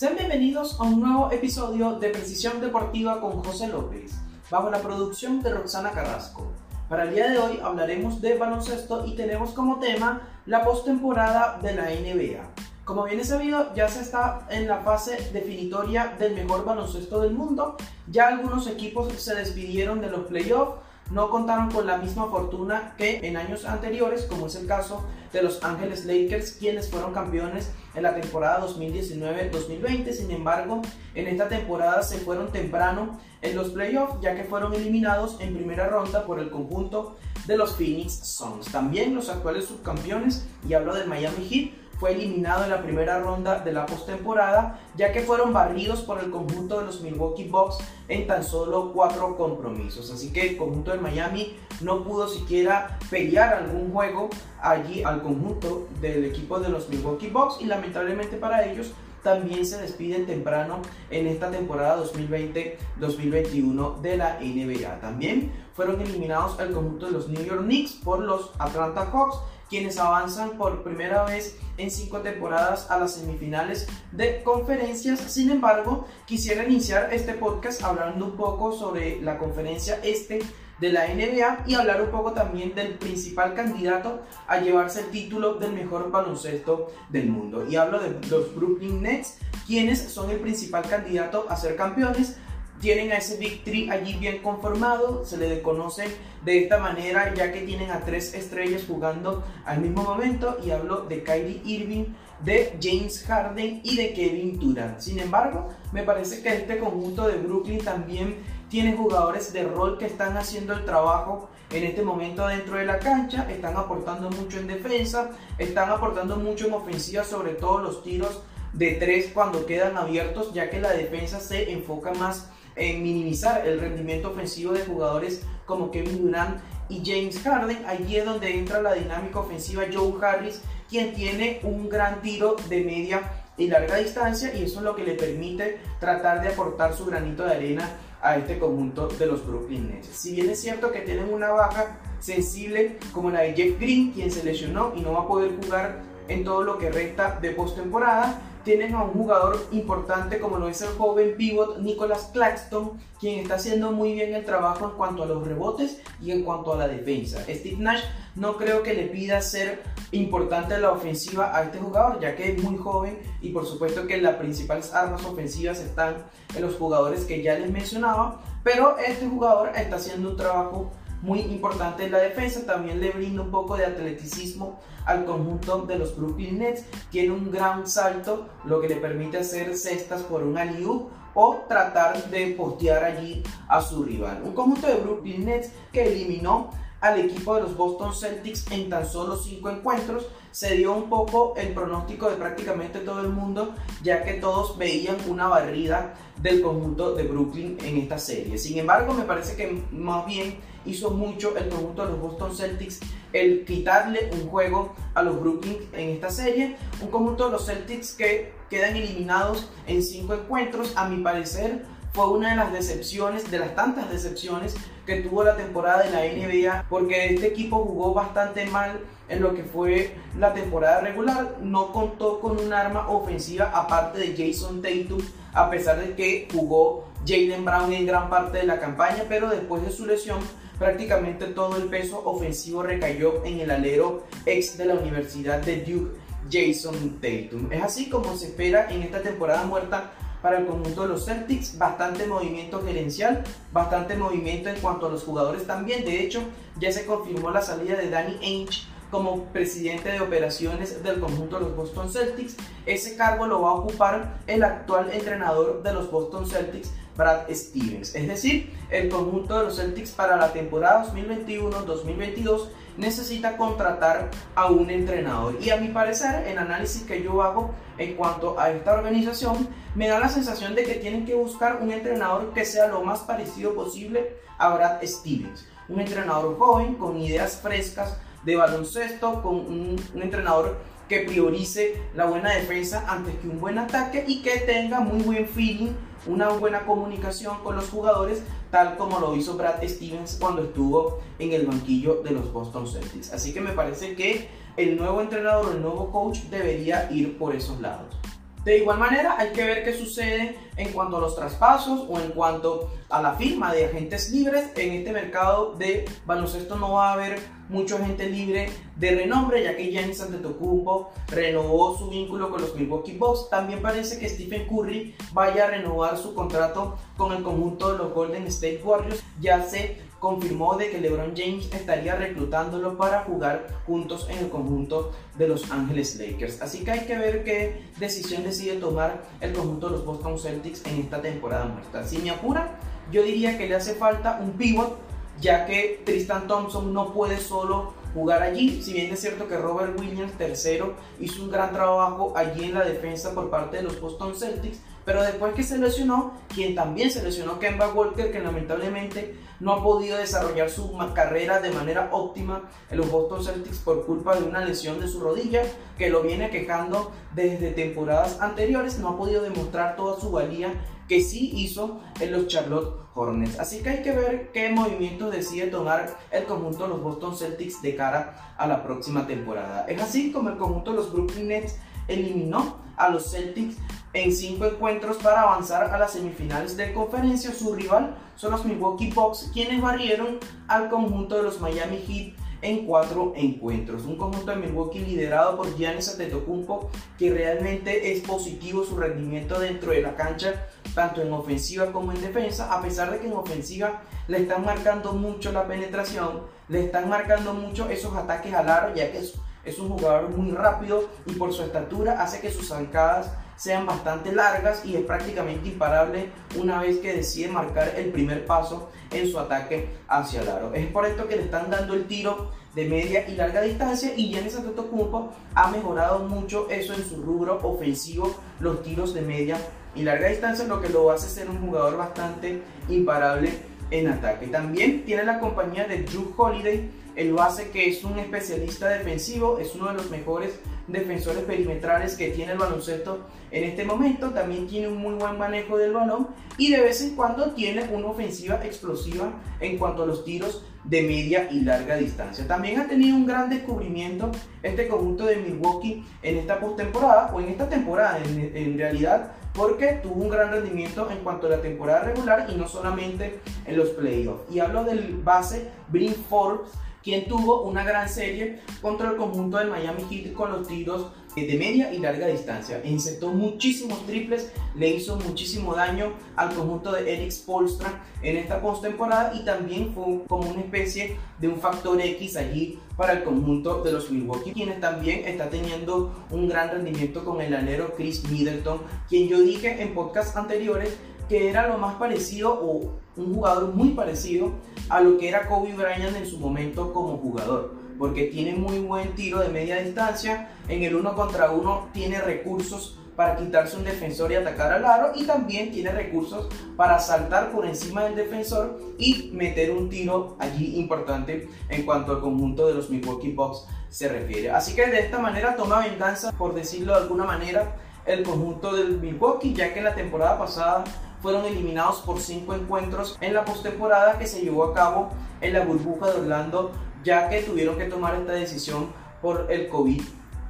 Sean bienvenidos a un nuevo episodio de Precisión Deportiva con José López, bajo la producción de Roxana Carrasco. Para el día de hoy hablaremos de baloncesto y tenemos como tema la postemporada de la NBA. Como bien es sabido, ya se está en la fase definitoria del mejor baloncesto del mundo. Ya algunos equipos se despidieron de los playoffs no contaron con la misma fortuna que en años anteriores, como es el caso de los Ángeles Lakers, quienes fueron campeones en la temporada 2019-2020. Sin embargo, en esta temporada se fueron temprano en los playoffs, ya que fueron eliminados en primera ronda por el conjunto de los Phoenix Suns. También los actuales subcampeones, y hablo del Miami Heat, fue eliminado en la primera ronda de la postemporada, ya que fueron barridos por el conjunto de los Milwaukee Bucks en tan solo cuatro compromisos. Así que el conjunto de Miami no pudo siquiera pelear algún juego allí al conjunto del equipo de los Milwaukee Bucks y lamentablemente para ellos también se despiden temprano en esta temporada 2020-2021 de la NBA. También fueron eliminados el conjunto de los New York Knicks por los Atlanta Hawks quienes avanzan por primera vez en cinco temporadas a las semifinales de conferencias. Sin embargo, quisiera iniciar este podcast hablando un poco sobre la conferencia este de la NBA y hablar un poco también del principal candidato a llevarse el título del mejor baloncesto del mundo. Y hablo de los Brooklyn Nets, quienes son el principal candidato a ser campeones tienen a ese Big Three allí bien conformado, se le conoce de esta manera ya que tienen a tres estrellas jugando al mismo momento y hablo de Kyrie Irving, de James Harden y de Kevin Durant. Sin embargo, me parece que este conjunto de Brooklyn también tiene jugadores de rol que están haciendo el trabajo en este momento dentro de la cancha, están aportando mucho en defensa, están aportando mucho en ofensiva, sobre todo los tiros de tres cuando quedan abiertos, ya que la defensa se enfoca más en minimizar el rendimiento ofensivo de jugadores como Kevin Durant y James Harden. Allí es donde entra la dinámica ofensiva Joe Harris, quien tiene un gran tiro de media y larga distancia y eso es lo que le permite tratar de aportar su granito de arena a este conjunto de los Brooklyn Nets. Si bien es cierto que tienen una baja sensible como la de Jeff Green, quien se lesionó y no va a poder jugar en todo lo que resta de postemporada, tienen a un jugador importante como lo es el joven pivot Nicholas Claxton, quien está haciendo muy bien el trabajo en cuanto a los rebotes y en cuanto a la defensa. Steve Nash no creo que le pida ser importante la ofensiva a este jugador, ya que es muy joven y por supuesto que las principales armas ofensivas están en los jugadores que ya les mencionaba, pero este jugador está haciendo un trabajo muy importante en la defensa, también le brinda un poco de atleticismo al conjunto de los Brooklyn Nets, tiene un gran salto, lo que le permite hacer cestas por un alley o tratar de postear allí a su rival. Un conjunto de Brooklyn Nets que eliminó al equipo de los Boston Celtics en tan solo 5 encuentros. Se dio un poco el pronóstico de prácticamente todo el mundo, ya que todos veían una barrida del conjunto de Brooklyn en esta serie. Sin embargo, me parece que más bien hizo mucho el conjunto de los Boston Celtics el quitarle un juego a los Brooklyn en esta serie. Un conjunto de los Celtics que quedan eliminados en 5 encuentros, a mi parecer fue una de las decepciones, de las tantas decepciones que tuvo la temporada de la NBA, porque este equipo jugó bastante mal en lo que fue la temporada regular, no contó con un arma ofensiva aparte de Jason Tatum, a pesar de que jugó Jalen Brown en gran parte de la campaña, pero después de su lesión prácticamente todo el peso ofensivo recayó en el alero ex de la Universidad de Duke, Jason Tatum. Es así como se espera en esta temporada muerta para el conjunto de los Celtics, bastante movimiento gerencial, bastante movimiento en cuanto a los jugadores también. De hecho, ya se confirmó la salida de Danny Ainge como presidente de operaciones del conjunto de los Boston Celtics. Ese cargo lo va a ocupar el actual entrenador de los Boston Celtics, Brad Stevens. Es decir, el conjunto de los Celtics para la temporada 2021-2022 necesita contratar a un entrenador. Y a mi parecer, el análisis que yo hago en cuanto a esta organización, me da la sensación de que tienen que buscar un entrenador que sea lo más parecido posible a Brad Stevens. Un entrenador joven, con ideas frescas de baloncesto, con un, un entrenador que priorice la buena defensa antes que un buen ataque y que tenga muy buen feeling, una buena comunicación con los jugadores, tal como lo hizo Brad Stevens cuando estuvo en el banquillo de los Boston Celtics. Así que me parece que el nuevo entrenador, el nuevo coach debería ir por esos lados. De igual manera, hay que ver qué sucede en cuanto a los traspasos o en cuanto a la firma de agentes libres. En este mercado de baloncesto no va a haber mucho agente libre de renombre, ya que Giannis Antetokounmpo renovó su vínculo con los Milwaukee Bucks. También parece que Stephen Curry vaya a renovar su contrato con el conjunto de los Golden State Warriors. Ya se confirmó de que LeBron James estaría reclutándolo para jugar juntos en el conjunto de Los Angeles Lakers. Así que hay que ver qué decisión decide tomar el conjunto de los Boston Celtics en esta temporada muerta. Si me apura, yo diría que le hace falta un pivot, ya que Tristan Thompson no puede solo jugar allí. Si bien es cierto que Robert Williams, tercero, hizo un gran trabajo allí en la defensa por parte de los Boston Celtics, pero después que se lesionó, quien también se lesionó, Kemba Walker, que lamentablemente no ha podido desarrollar su carrera de manera óptima en los Boston Celtics por culpa de una lesión de su rodilla que lo viene quejando desde temporadas anteriores, no ha podido demostrar toda su valía que sí hizo en los Charlotte Hornets. Así que hay que ver qué movimientos decide tomar el conjunto de los Boston Celtics de cara a la próxima temporada. Es así como el conjunto de los Brooklyn Nets eliminó a los Celtics en cinco encuentros para avanzar a las semifinales de conferencia. Su rival son los Milwaukee Bucks, quienes barrieron al conjunto de los Miami Heat en cuatro encuentros. Un conjunto de Milwaukee liderado por Giannis Antetokounmpo que realmente es positivo su rendimiento dentro de la cancha, tanto en ofensiva como en defensa, a pesar de que en ofensiva le están marcando mucho la penetración, le están marcando mucho esos ataques al aro, ya que es, es un jugador muy rápido y por su estatura hace que sus zancadas sean bastante largas y es prácticamente imparable una vez que decide marcar el primer paso en su ataque hacia el aro. Es por esto que le están dando el tiro de media y larga distancia y Giannis Antetokounmpo ha mejorado mucho eso en su rubro ofensivo, los tiros de media y larga distancia, lo que lo hace ser un jugador bastante imparable en ataque. También tiene la compañía de Drew Holiday, el base que es un especialista defensivo, es uno de los mejores defensores perimetrales que tiene el baloncesto en este momento. También tiene un muy buen manejo del balón y de vez en cuando tiene una ofensiva explosiva en cuanto a los tiros de media y larga distancia. También ha tenido un gran descubrimiento este conjunto de Milwaukee en esta postemporada o en esta temporada en, realidad porque tuvo un gran rendimiento en cuanto a la temporada regular y no solamente en los playoffs. Y hablo del base Brin Forbes quien tuvo una gran serie contra el conjunto del Miami Heat con los tiros de media y larga distancia. Insertó muchísimos triples, le hizo muchísimo daño al conjunto de Eric Spolstra en esta postemporada y también fue como una especie de un factor X allí para el conjunto de los Milwaukee, quienes también está teniendo un gran rendimiento con el alero Chris Middleton, quien yo dije en podcasts anteriores que era lo más parecido o un jugador muy parecido a lo que era Kobe Bryant en su momento como jugador, porque tiene muy buen tiro de media distancia, en el uno contra uno tiene recursos para quitarse un defensor y atacar al aro y también tiene recursos para saltar por encima del defensor y meter un tiro allí importante en cuanto al conjunto de los Milwaukee Bucks se refiere. Así que de esta manera toma venganza, por decirlo de alguna manera, el conjunto del Milwaukee, ya que la temporada pasada fueron eliminados por cinco encuentros en la postemporada que se llevó a cabo en la burbuja de Orlando, ya que tuvieron que tomar esta decisión por el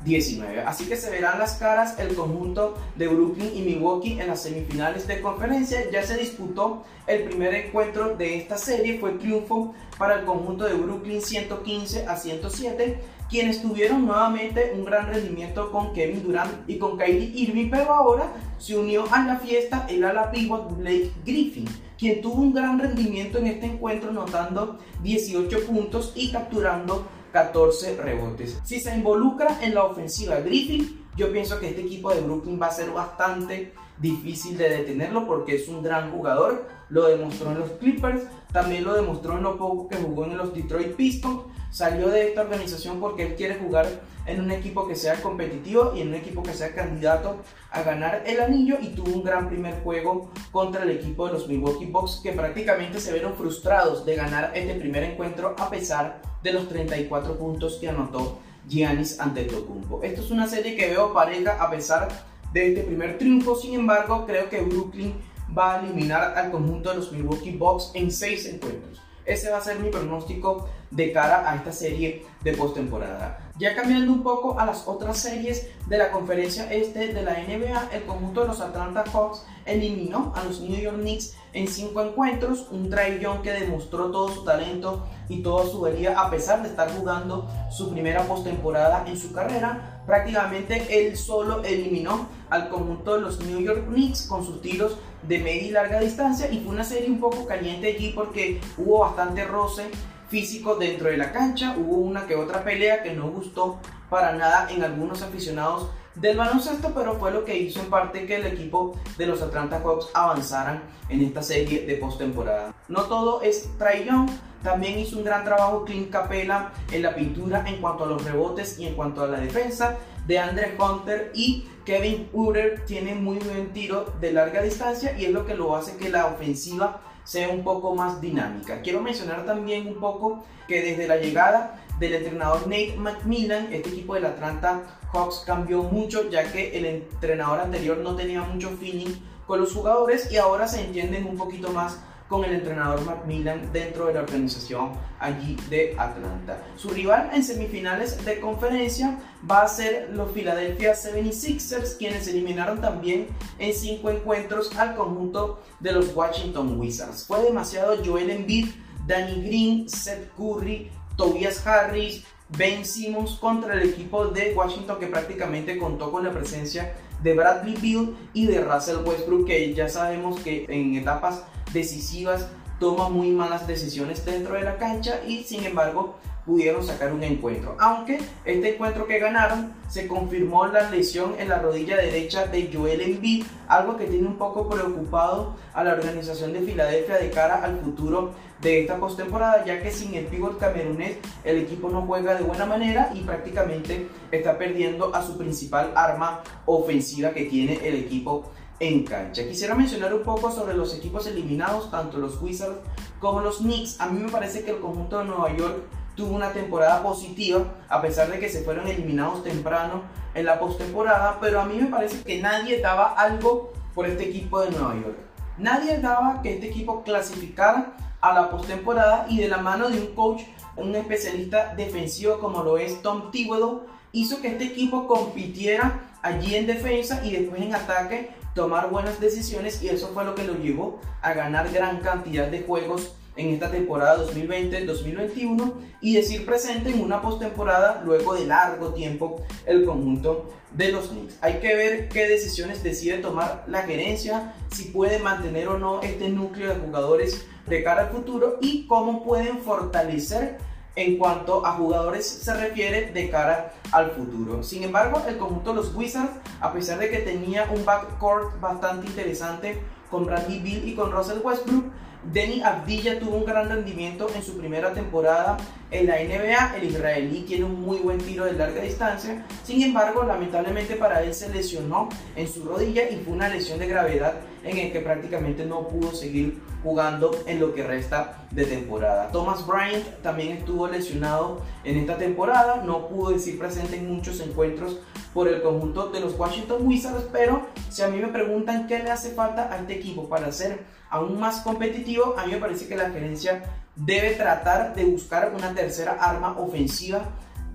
COVID-19. Así que se verán las caras el conjunto de Brooklyn y Milwaukee en las semifinales de conferencia. Ya se disputó el primer encuentro de esta serie, fue triunfo para el conjunto de Brooklyn 115 a 107 quienes tuvieron nuevamente un gran rendimiento con Kevin Durant y con Kylie Irving, pero ahora se unió a la fiesta el ala pivot Blake Griffin, quien tuvo un gran rendimiento en este encuentro, anotando 18 puntos y capturando 14 rebotes. Si se involucra en la ofensiva Griffin, yo pienso que este equipo de Brooklyn va a ser bastante difícil de detenerlo porque es un gran jugador. Lo demostró en los Clippers, también lo demostró en lo poco que jugó en los Detroit Pistons salió de esta organización porque él quiere jugar en un equipo que sea competitivo y en un equipo que sea candidato a ganar el anillo y tuvo un gran primer juego contra el equipo de los Milwaukee Bucks que prácticamente se vieron frustrados de ganar este primer encuentro a pesar de los 34 puntos que anotó Giannis Antetokounmpo. Esto es una serie que veo pareja a pesar de este primer triunfo, sin embargo creo que Brooklyn va a eliminar al conjunto de los Milwaukee Bucks en 6 encuentros. Ese va a ser mi pronóstico de cara a esta serie de postemporada. Ya cambiando un poco a las otras series de la conferencia este de la NBA, el conjunto de los Atlanta Hawks eliminó a los New York Knicks en cinco encuentros, un Trae que demostró todo su talento y toda su valía a pesar de estar jugando su primera postemporada en su carrera. Prácticamente él solo eliminó al conjunto de los New York Knicks con sus tiros de media y larga distancia y fue una serie un poco caliente allí porque hubo bastante roce físico dentro de la cancha. Hubo una que otra pelea que no gustó para nada en algunos aficionados del baloncesto, pero fue lo que hizo en parte que el equipo de los Atlanta Hawks avanzaran en esta serie de postemporada. No todo es Young, también hizo un gran trabajo Clint Capela en la pintura en cuanto a los rebotes y en cuanto a la defensa. De Andre Hunter y Kevin Urer tienen muy buen tiro de larga distancia y es lo que lo hace que la ofensiva sea un poco más dinámica. Quiero mencionar también un poco que desde la llegada del entrenador Nate McMillan, este equipo del Atlanta Hawks cambió mucho ya que el entrenador anterior no tenía mucho feeling con los jugadores y ahora se entienden un poquito más con el entrenador Macmillan dentro de la organización allí de Atlanta. Su rival en semifinales de conferencia va a ser los Philadelphia 76ers, quienes eliminaron también en cinco encuentros al conjunto de los Washington Wizards. Fue demasiado Joel Embiid, Danny Green, Seth Curry, Tobias Harris, Ben Simmons contra el equipo de Washington que prácticamente contó con la presencia de Bradley Beal y de Russell Westbrook que ya sabemos que en etapas decisivas toma muy malas decisiones dentro de la cancha y sin embargo pudieron sacar un encuentro. Aunque este encuentro que ganaron se confirmó la lesión en la rodilla derecha de Joel Embiid, algo que tiene un poco preocupado a la organización de Filadelfia de cara al futuro de esta postemporada, ya que sin el pívot camerunés el equipo no juega de buena manera y prácticamente está perdiendo a su principal arma ofensiva que tiene el equipo en cancha. Quisiera mencionar un poco sobre los equipos eliminados, tanto los Wizards como los Knicks. A mí me parece que el conjunto de Nueva York tuvo una temporada positiva, a pesar de que se fueron eliminados temprano en la postemporada, pero a mí me parece que nadie daba algo por este equipo de Nueva York. Nadie daba que este equipo clasificara a la postemporada y de la mano de un coach, un especialista defensivo como lo es Tom Thibodeau, hizo que este equipo compitiera allí en defensa y después en ataque tomar buenas decisiones y eso fue lo que lo llevó a ganar gran cantidad de juegos en esta temporada 2020-2021 y decir presente en una postemporada luego de largo tiempo el conjunto de los Knicks. Hay que ver qué decisiones decide tomar la gerencia, si puede mantener o no este núcleo de jugadores de cara al futuro y cómo pueden fortalecer en cuanto a jugadores se refiere de cara al futuro. Sin embargo, el conjunto de los Wizards, a pesar de que tenía un backcourt bastante interesante con Bradley Bill y con Russell Westbrook, Denny Abdilla tuvo un gran rendimiento en su primera temporada en la NBA. El israelí tiene un muy buen tiro de larga distancia. Sin embargo, lamentablemente para él se lesionó en su rodilla y fue una lesión de gravedad en el que prácticamente no pudo seguir jugando en lo que resta de temporada. Thomas Bryant también estuvo lesionado en esta temporada, no pudo decir presente en muchos encuentros por el conjunto de los Washington Wizards, pero si a mí me preguntan qué le hace falta a este equipo para ser aún más competitivo, a mí me parece que la gerencia debe tratar de buscar una tercera arma ofensiva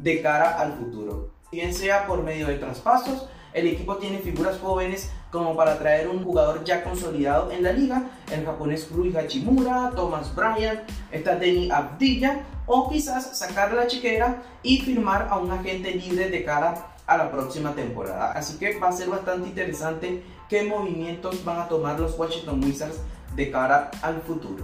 de cara al futuro. Bien sea por medio de traspasos, el equipo tiene figuras jóvenes como para traer un jugador ya consolidado en la liga, el japonés Rui Hachimura, Thomas Bryant, está Denny Abdilla, o quizás sacar la chiquera y firmar a un agente libre de cara a la próxima temporada. Así que va a ser bastante interesante qué movimientos van a tomar los Washington Wizards de cara al futuro.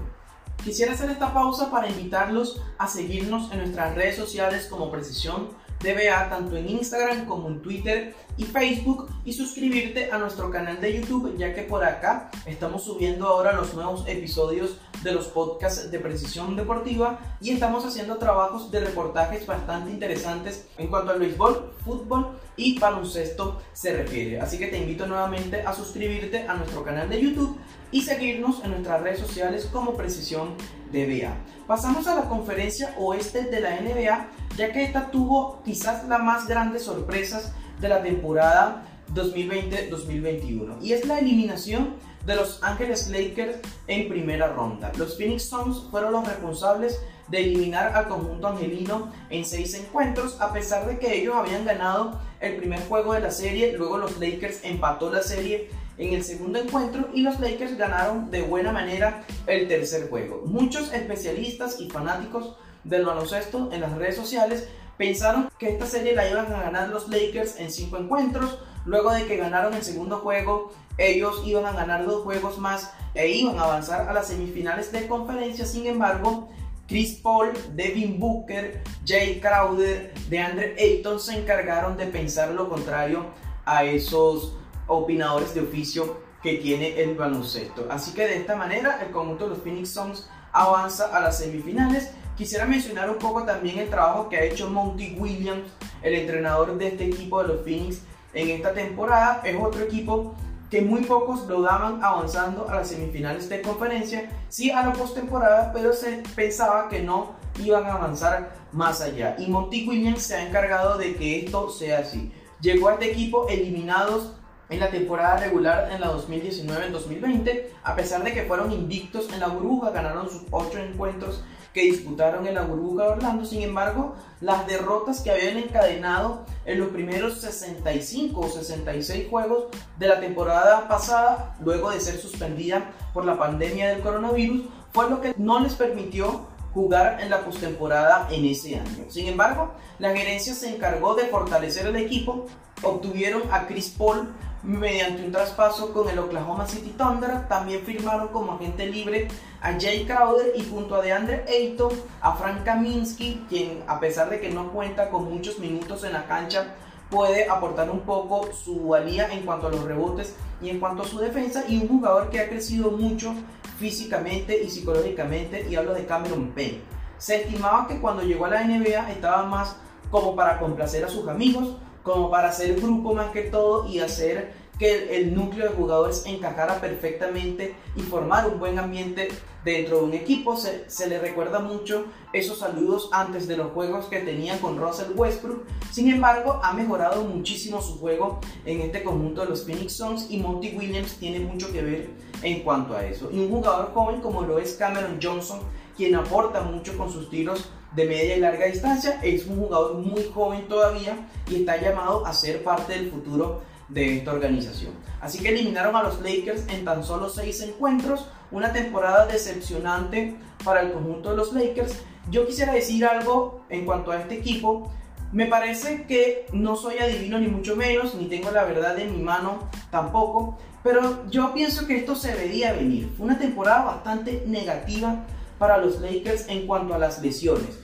Quisiera hacer esta pausa para invitarlos a seguirnos en nuestras redes sociales como Precisión DBA tanto en Instagram como en Twitter y Facebook y suscribirte a nuestro canal de YouTube ya que por acá estamos subiendo ahora los nuevos episodios de los podcasts de precisión deportiva y estamos haciendo trabajos de reportajes bastante interesantes en cuanto al béisbol, fútbol y baloncesto se refiere. Así que te invito nuevamente a suscribirte a nuestro canal de YouTube y seguirnos en nuestras redes sociales como Precisión DBA. Pasamos a la conferencia oeste de la NBA, ya que esta tuvo quizás las más grandes sorpresas de la temporada 2020-2021 y es la eliminación de Los Ángeles Lakers en primera ronda. Los Phoenix Suns fueron los responsables de eliminar al conjunto angelino en seis encuentros, a pesar de que ellos habían ganado el primer juego de la serie, luego los Lakers empató la serie en el segundo encuentro y los Lakers ganaron de buena manera el tercer juego. Muchos especialistas y fanáticos del baloncesto en las redes sociales pensaron que esta serie la iban a ganar los Lakers en cinco encuentros, luego de que ganaron el segundo juego, ellos iban a ganar dos juegos más e iban a avanzar a las semifinales de conferencia, sin embargo, Chris Paul, Devin Booker, Jay Crowder, DeAndre Ayton se encargaron de pensar lo contrario a esos opinadores de oficio que tiene el baloncesto. Así que de esta manera el conjunto de los Phoenix Suns avanza a las semifinales. Quisiera mencionar un poco también el trabajo que ha hecho Monty Williams, el entrenador de este equipo de los Phoenix en esta temporada. Es otro equipo que muy pocos lo daban avanzando a las semifinales de conferencia, sí a la postemporada, pero se pensaba que no iban a avanzar más allá. Y Monty Williams se ha encargado de que esto sea así. Llegó a este equipo eliminados en la temporada regular en la 2019-2020, a pesar de que fueron invictos en la burbuja, ganaron sus 8 encuentros que disputaron en la burbuja de Orlando. Sin embargo, las derrotas que habían encadenado en los primeros 65 o 66 juegos de la temporada pasada, luego de ser suspendida por la pandemia del coronavirus, fue lo que no les permitió jugar en la postemporada en ese año. Sin embargo, la gerencia se encargó de fortalecer el equipo, obtuvieron a Chris Paul mediante un traspaso con el Oklahoma City Thunder. También firmaron como agente libre a Jay Crowder y junto a DeAndre Ayton a Frank Kaminsky, quien a pesar de que no cuenta con muchos minutos en la cancha, puede aportar un poco su valía en cuanto a los rebotes y en cuanto a su defensa y un jugador que ha crecido mucho físicamente y psicológicamente y hablo de Cameron Payne. Se estimaba que cuando llegó a la NBA estaba más como para complacer a sus amigos, como para hacer grupo más que todo y hacer que el núcleo de jugadores encajara perfectamente y formar un buen ambiente dentro de un equipo. Se, se, le recuerda mucho esos saludos antes de los juegos que tenía con Russell Westbrook. Sin embargo, ha mejorado muchísimo su juego en este conjunto de los Phoenix Suns y Monty Williams tiene mucho que ver en cuanto a eso. Y un jugador joven como lo es Cameron Johnson, quien aporta mucho con sus tiros de media y larga distancia. Es un jugador muy joven todavía y está llamado a ser parte del futuro de esta organización. Así que eliminaron a los Lakers en tan solo seis encuentros, una temporada decepcionante para el conjunto de los Lakers. Yo quisiera decir algo en cuanto a este equipo. Me parece que no soy adivino ni mucho menos, ni tengo la verdad en mi mano tampoco, pero yo pienso que esto se veía venir. Fue una temporada bastante negativa para los Lakers en cuanto a las lesiones.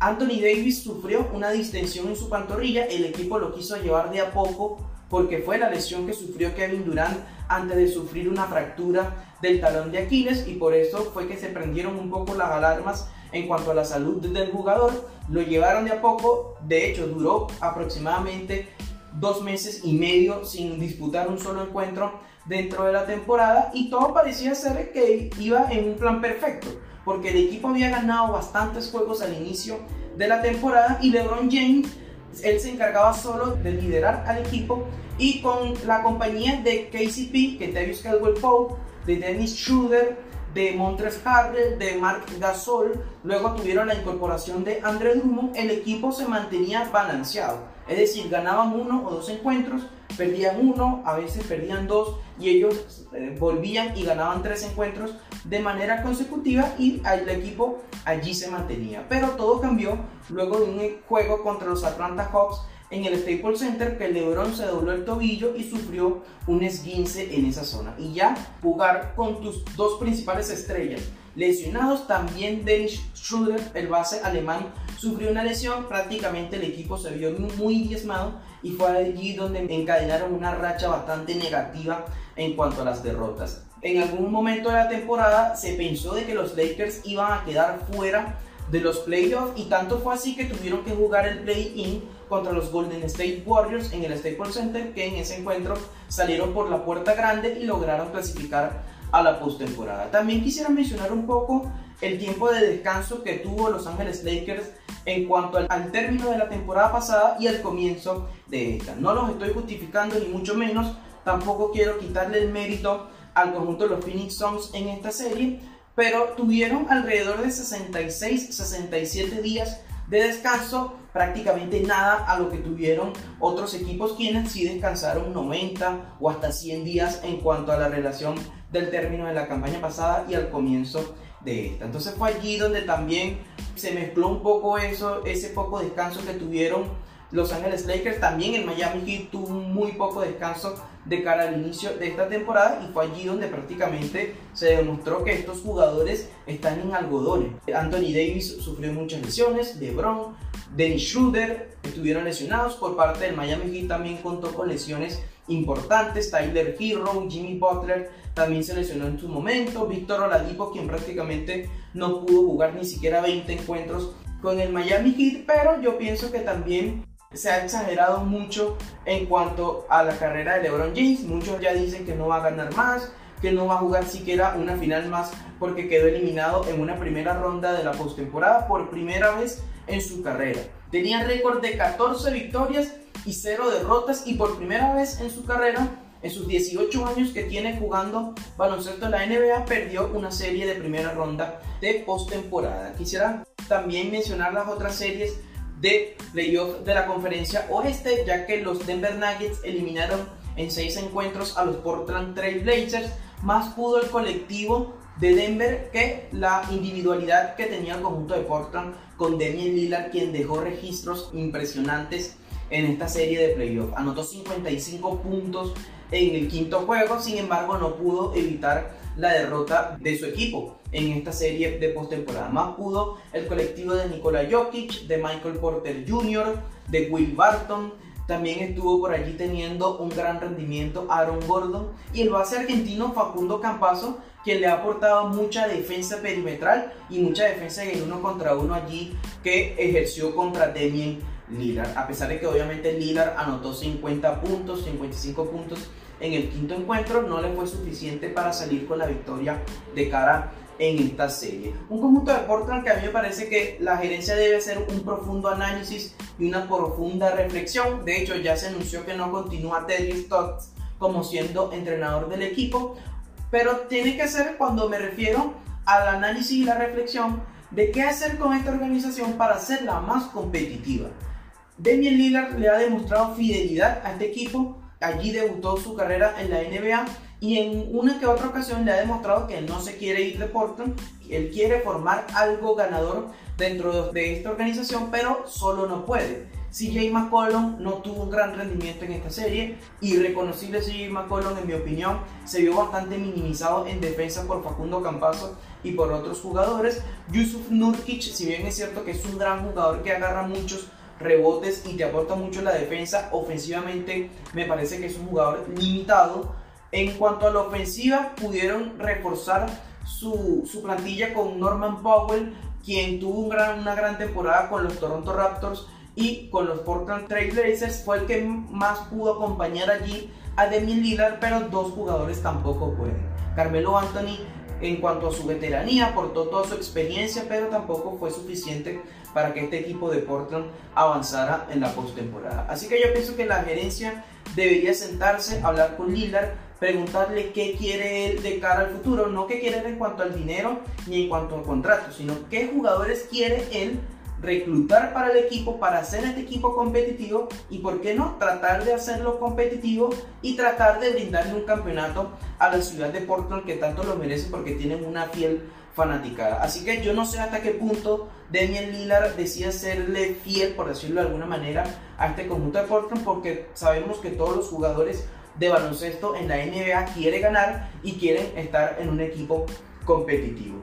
Anthony Davis sufrió una distensión en su pantorrilla, el equipo lo quiso llevar de a poco porque fue la lesión que sufrió Kevin Durant antes de sufrir una fractura del talón de Aquiles y por eso fue que se prendieron un poco las alarmas en cuanto a la salud del jugador. Lo llevaron de a poco, de hecho duró aproximadamente dos meses y medio sin disputar un solo encuentro dentro de la temporada y todo parecía ser que iba en un plan perfecto porque el equipo había ganado bastantes juegos al inicio de la temporada y LeBron James, él se encargaba solo de liderar al equipo y con la compañía de KCP, que Davis Caldwell Pope, de Dennis Schroeder, de Montres Harrell, de Mark Gasol, luego tuvieron la incorporación de Andre Drummond, el equipo se mantenía balanceado, es decir, ganaban uno o dos encuentros, perdían uno, a veces perdían dos y ellos eh, volvían y ganaban tres encuentros de manera consecutiva y el equipo allí se mantenía. Pero todo cambió luego de un juego contra los Atlanta Hawks en el Staples Center que LeBron se dobló el tobillo y sufrió un esguince en esa zona. Y ya jugar con tus dos principales estrellas lesionados, también Dennis Schroeder, el base alemán, sufrió una lesión, prácticamente el equipo se vio muy diezmado y fue allí donde encadenaron una racha bastante negativa en cuanto a las derrotas. En algún momento de la temporada se pensó de que los Lakers iban a quedar fuera de los playoffs y tanto fue así que tuvieron que jugar el play-in contra los Golden State Warriors en el Staples Center que en ese encuentro salieron por la puerta grande y lograron clasificar a la postemporada. También quisiera mencionar un poco el tiempo de descanso que tuvo Los Ángeles Lakers en cuanto al, término de la temporada pasada y al comienzo de esta. No los estoy justificando ni mucho menos, tampoco quiero quitarle el mérito al conjunto de los Phoenix Suns en esta serie, pero tuvieron alrededor de 66-67 días de descanso, prácticamente nada a lo que tuvieron otros equipos quienes sí descansaron 90 o hasta 100 días en cuanto a la relación del término de la campaña pasada y al comienzo de esta. Entonces fue allí donde también se mezcló un poco eso, ese poco descanso que tuvieron los Ángeles Lakers. También el Miami Heat tuvo muy poco descanso de cara al inicio de esta temporada y fue allí donde prácticamente se demostró que estos jugadores están en algodones. Anthony Davis sufrió muchas lesiones, LeBron, Dennis Schroeder estuvieron lesionados. Por parte del Miami Heat también contó con lesiones importantes. Tyler Hero, Jimmy Butler también se lesionó en su momento. Víctor Oladipo, quien prácticamente no pudo jugar ni siquiera 20 encuentros con el Miami Heat, pero yo pienso que también se ha exagerado mucho en cuanto a la carrera de LeBron James. Muchos ya dicen que no va a ganar más, que no va a jugar siquiera una final más porque quedó eliminado en una primera ronda de la postemporada por primera vez en su carrera. Tenía récord de 14 victorias y 0 derrotas y por primera vez en su carrera, en sus 18 años que tiene jugando baloncesto en la NBA, perdió una serie de primera ronda de postemporada. Quisiera también mencionar las otras series de playoff de la conferencia oeste, ya que los Denver Nuggets eliminaron en seis encuentros a los Portland Trail Blazers, más pudo el colectivo de Denver que la individualidad que tenía el conjunto de Portland con Damian Lillard, quien dejó registros impresionantes en esta serie de playoff. Anotó 55 puntos en el quinto juego, sin embargo no pudo evitar la derrota de su equipo en esta serie de postemporada. Más pudo el colectivo de Nikola Jokic, de Michael Porter Jr., de Will Barton. También estuvo por allí teniendo un gran rendimiento Aaron Gordon y el base argentino Facundo Campazo, quien le ha aportado mucha defensa perimetral y mucha defensa en uno contra uno allí que ejerció contra Demian Lillard. A pesar de que obviamente Lillard anotó 50 puntos, 55 puntos en el quinto encuentro, no le fue suficiente para salir con la victoria de cara en esta serie. Un conjunto de Portland que a mí me parece que la gerencia debe hacer un profundo análisis y una profunda reflexión. De hecho, ya se anunció que no continúa Teddy Stotts como siendo entrenador del equipo, pero tiene que ser cuando me refiero al análisis y la reflexión de qué hacer con esta organización para hacerla más competitiva. Damian Lillard le ha demostrado fidelidad a este equipo. Allí debutó su carrera en la NBA y en una que otra ocasión le ha demostrado que no se quiere ir de Portland. Él quiere formar algo ganador dentro de esta organización, pero solo no puede. CJ McCollum no tuvo un gran rendimiento en esta serie. Irreconocible CJ McCollum, en mi opinión, se vio bastante minimizado en defensa por Facundo Campazo y por otros jugadores. Yusuf Nurkic, si bien es cierto que es un gran jugador que agarra muchos rebotes y te aporta mucho la defensa, ofensivamente me parece que es un jugador limitado. En cuanto a la ofensiva, pudieron reforzar su, su plantilla con Norman Powell, quien tuvo una gran temporada con los Toronto Raptors y con los Portland Trail Blazers. Fue el que más pudo acompañar allí a Demi Lillard, pero dos jugadores tampoco pueden. Carmelo Anthony en cuanto a su veteranía, aportó toda su experiencia, pero tampoco fue suficiente para que este equipo de Portland avanzara en la postemporada. Así que yo pienso que la gerencia debería sentarse, hablar con Lillard, preguntarle qué quiere él de cara al futuro, no qué quiere en cuanto al dinero ni en cuanto al contrato, sino qué jugadores quiere él reclutar para el equipo, para hacer este equipo competitivo y, ¿por qué no?, tratar de hacerlo competitivo y tratar de brindarle un campeonato a la ciudad de Portland que tanto lo merece porque tienen una fiel fanaticada. Así que yo no sé hasta qué punto Daniel Lillard decía serle fiel, por decirlo de alguna manera, a este conjunto de Portland porque sabemos que todos los jugadores de baloncesto en la NBA quieren ganar y quieren estar en un equipo competitivo.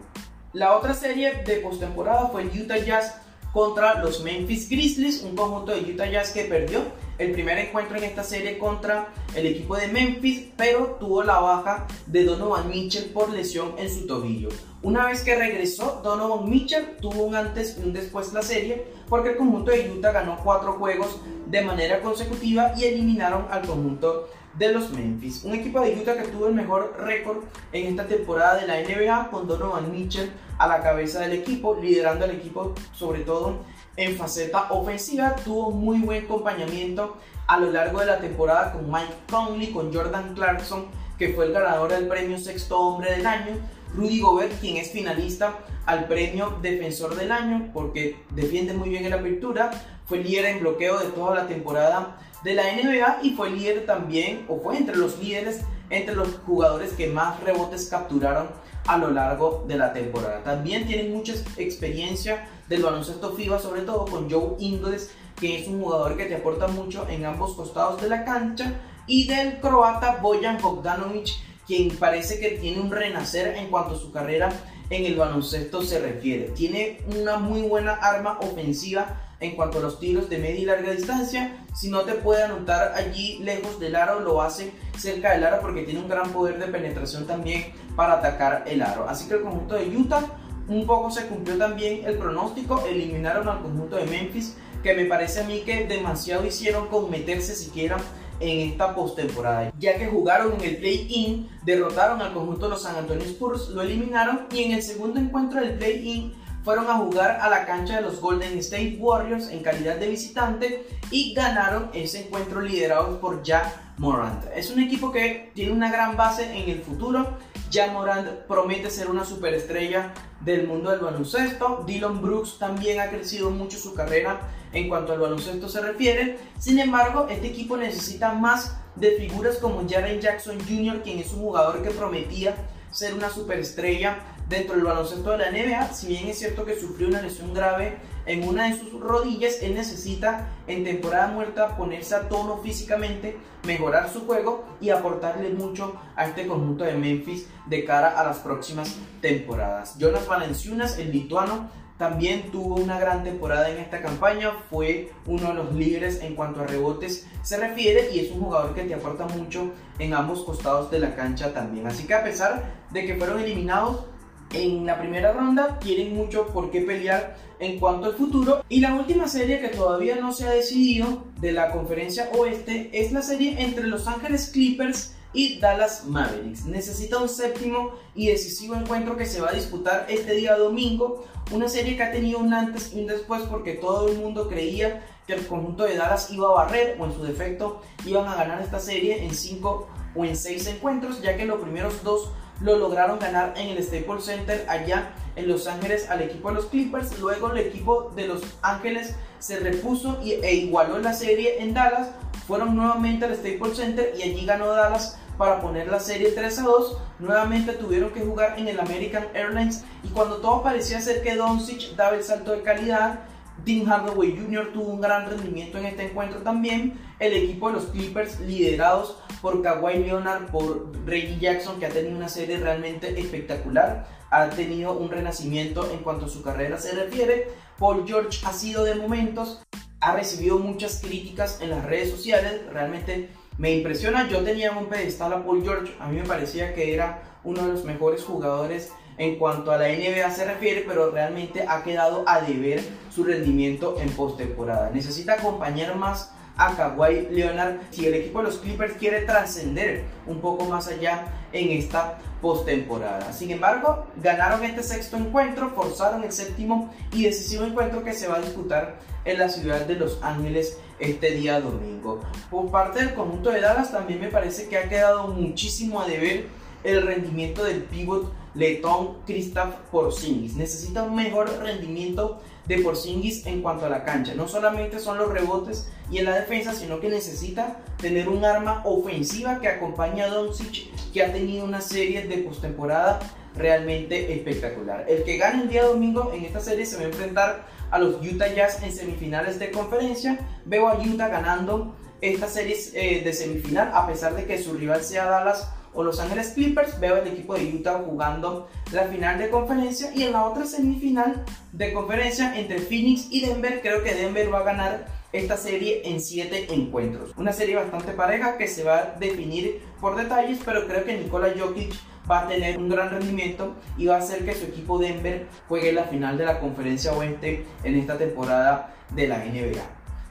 La otra serie de postemporada fue Utah Jazz contra los Memphis Grizzlies, un conjunto de Utah Jazz que perdió el primer encuentro en esta serie contra el equipo de Memphis, pero tuvo la baja de Donovan Mitchell por lesión en su tobillo. Una vez que regresó, Donovan Mitchell tuvo un antes y un después la serie, porque el conjunto de Utah ganó cuatro juegos de manera consecutiva y eliminaron al conjunto de los Memphis. Un equipo de Utah que tuvo el mejor récord en esta temporada de la NBA con Donovan Mitchell a la cabeza del equipo, liderando el equipo sobre todo en faceta ofensiva. Tuvo muy buen acompañamiento a lo largo de la temporada con Mike Conley, con Jordan Clarkson, que fue el ganador del premio Sexto Hombre del Año, Rudy Gobert, quien es finalista al premio Defensor del Año porque defiende muy bien en la apertura, fue líder en bloqueo de toda la temporada de la NBA y fue líder también, o fue entre los líderes, entre los jugadores que más rebotes capturaron a lo largo de la temporada. También tiene mucha experiencia del baloncesto FIBA, sobre todo con Joe Ingles, que es un jugador que te aporta mucho en ambos costados de la cancha, y del croata Bojan Bogdanovic, quien parece que tiene un renacer en cuanto a su carrera en el baloncesto se refiere. Tiene una muy buena arma ofensiva en cuanto a los tiros de media y larga distancia. Si no te puede anotar allí lejos del aro, lo hace cerca del aro porque tiene un gran poder de penetración también para atacar el aro. Así que el conjunto de Utah un poco se cumplió también el pronóstico. Eliminaron al conjunto de Memphis, que me parece a mí que demasiado hicieron con meterse siquiera en esta postemporada, ya que jugaron en el play-in, derrotaron al conjunto de los San Antonio Spurs, lo eliminaron y en el segundo encuentro del play-in fueron a jugar a la cancha de los Golden State Warriors en calidad de visitante y ganaron ese encuentro liderados por Ja Morant. Es un equipo que tiene una gran base en el futuro. Ja Morant promete ser una superestrella del mundo del baloncesto. Dylan Brooks también ha crecido mucho su carrera en cuanto al baloncesto se refiere. Sin embargo, este equipo necesita más de figuras como Jaren Jackson Jr., quien es un jugador que prometía ser una superestrella dentro del baloncesto de la NBA. Si bien es cierto que sufrió una lesión grave en una de sus rodillas, él necesita en temporada muerta ponerse a tono físicamente, mejorar su juego y aportarle mucho a este conjunto de Memphis de cara a las próximas temporadas. Jonas Valenciunas, el lituano, también tuvo una gran temporada en esta campaña, fue uno de los líderes en cuanto a rebotes se refiere y es un jugador que te aporta mucho en ambos costados de la cancha también. Así que a pesar de que fueron eliminados en la primera ronda, tienen mucho por qué pelear en cuanto al futuro. Y la última serie que todavía no se ha decidido de la conferencia oeste es la serie entre Los Ángeles Clippers y Dallas Mavericks. Necesita un séptimo y decisivo encuentro que se va a disputar este día domingo. Una serie que ha tenido un antes y un después porque todo el mundo creía que el conjunto de Dallas iba a barrer o en su defecto iban a ganar esta serie en 5 o en 6 encuentros, ya que los primeros dos lo lograron ganar en el Staples Center allá en Los Ángeles al equipo de los Clippers. Luego el equipo de Los Ángeles se repuso e igualó la serie en Dallas. Fueron nuevamente al Staples Center y allí ganó Dallas para poner la serie 3 a 2. Nuevamente tuvieron que jugar en el American Airlines y cuando todo parecía ser que Doncic daba el salto de calidad, Tim Hardaway Jr. tuvo un gran rendimiento en este encuentro también. El equipo de los Clippers liderados por Kawhi Leonard, por Reggie Jackson que ha tenido una serie realmente espectacular. Ha tenido un renacimiento en cuanto a su carrera se refiere. Paul George ha sido de momentos, ha recibido muchas críticas en las redes sociales. Realmente me impresiona, yo tenía un pedestal a Paul George, a mí me parecía que era uno de los mejores jugadores en cuanto a la NBA se refiere, pero realmente ha quedado a deber su rendimiento en postemporada. Necesita acompañar más a Kawhi Leonard si el equipo de los Clippers quiere trascender un poco más allá en esta postemporada. Sin embargo, ganaron este sexto encuentro, forzaron el séptimo y decisivo encuentro que se va a disputar en la ciudad de Los Ángeles este día domingo. Por parte del conjunto de Dallas también me parece que ha quedado muchísimo a deber el rendimiento del pivot letón Kristaps Porzingis. Necesita un mejor rendimiento de Porzingis en cuanto a la cancha. No solamente son los rebotes y en la defensa, sino que necesita tener un arma ofensiva que acompañe a Doncic, que ha tenido una serie de postemporada realmente espectacular. El que gane el día domingo en esta serie se va a enfrentar a los Utah Jazz en semifinales de conferencia. Veo a Utah ganando esta serie eh, de semifinal a pesar de que su rival sea Dallas Los Ángeles Clippers. Veo el equipo de Utah jugando la final de conferencia y en la otra semifinal de conferencia entre Phoenix y Denver creo que Denver va a ganar esta serie en 7 encuentros. Una serie bastante pareja que se va a definir por detalles, pero creo que Nikola Jokic va a tener un gran rendimiento y va a hacer que su equipo Denver juegue la final de la conferencia oeste en esta temporada de la NBA.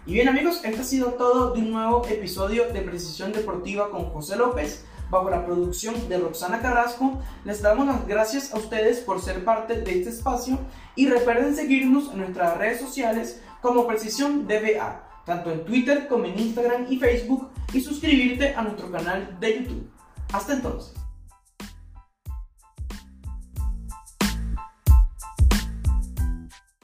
Y bien amigos, esto ha sido todo de un nuevo episodio de Precisión Deportiva con José López bajo la producción de Roxana Carrasco. Les damos las gracias a ustedes por ser parte de este espacio y recuerden seguirnos en nuestras redes sociales como Precisión DBA, tanto en Twitter como en Instagram y Facebook y suscribirte a nuestro canal de YouTube. Hasta entonces.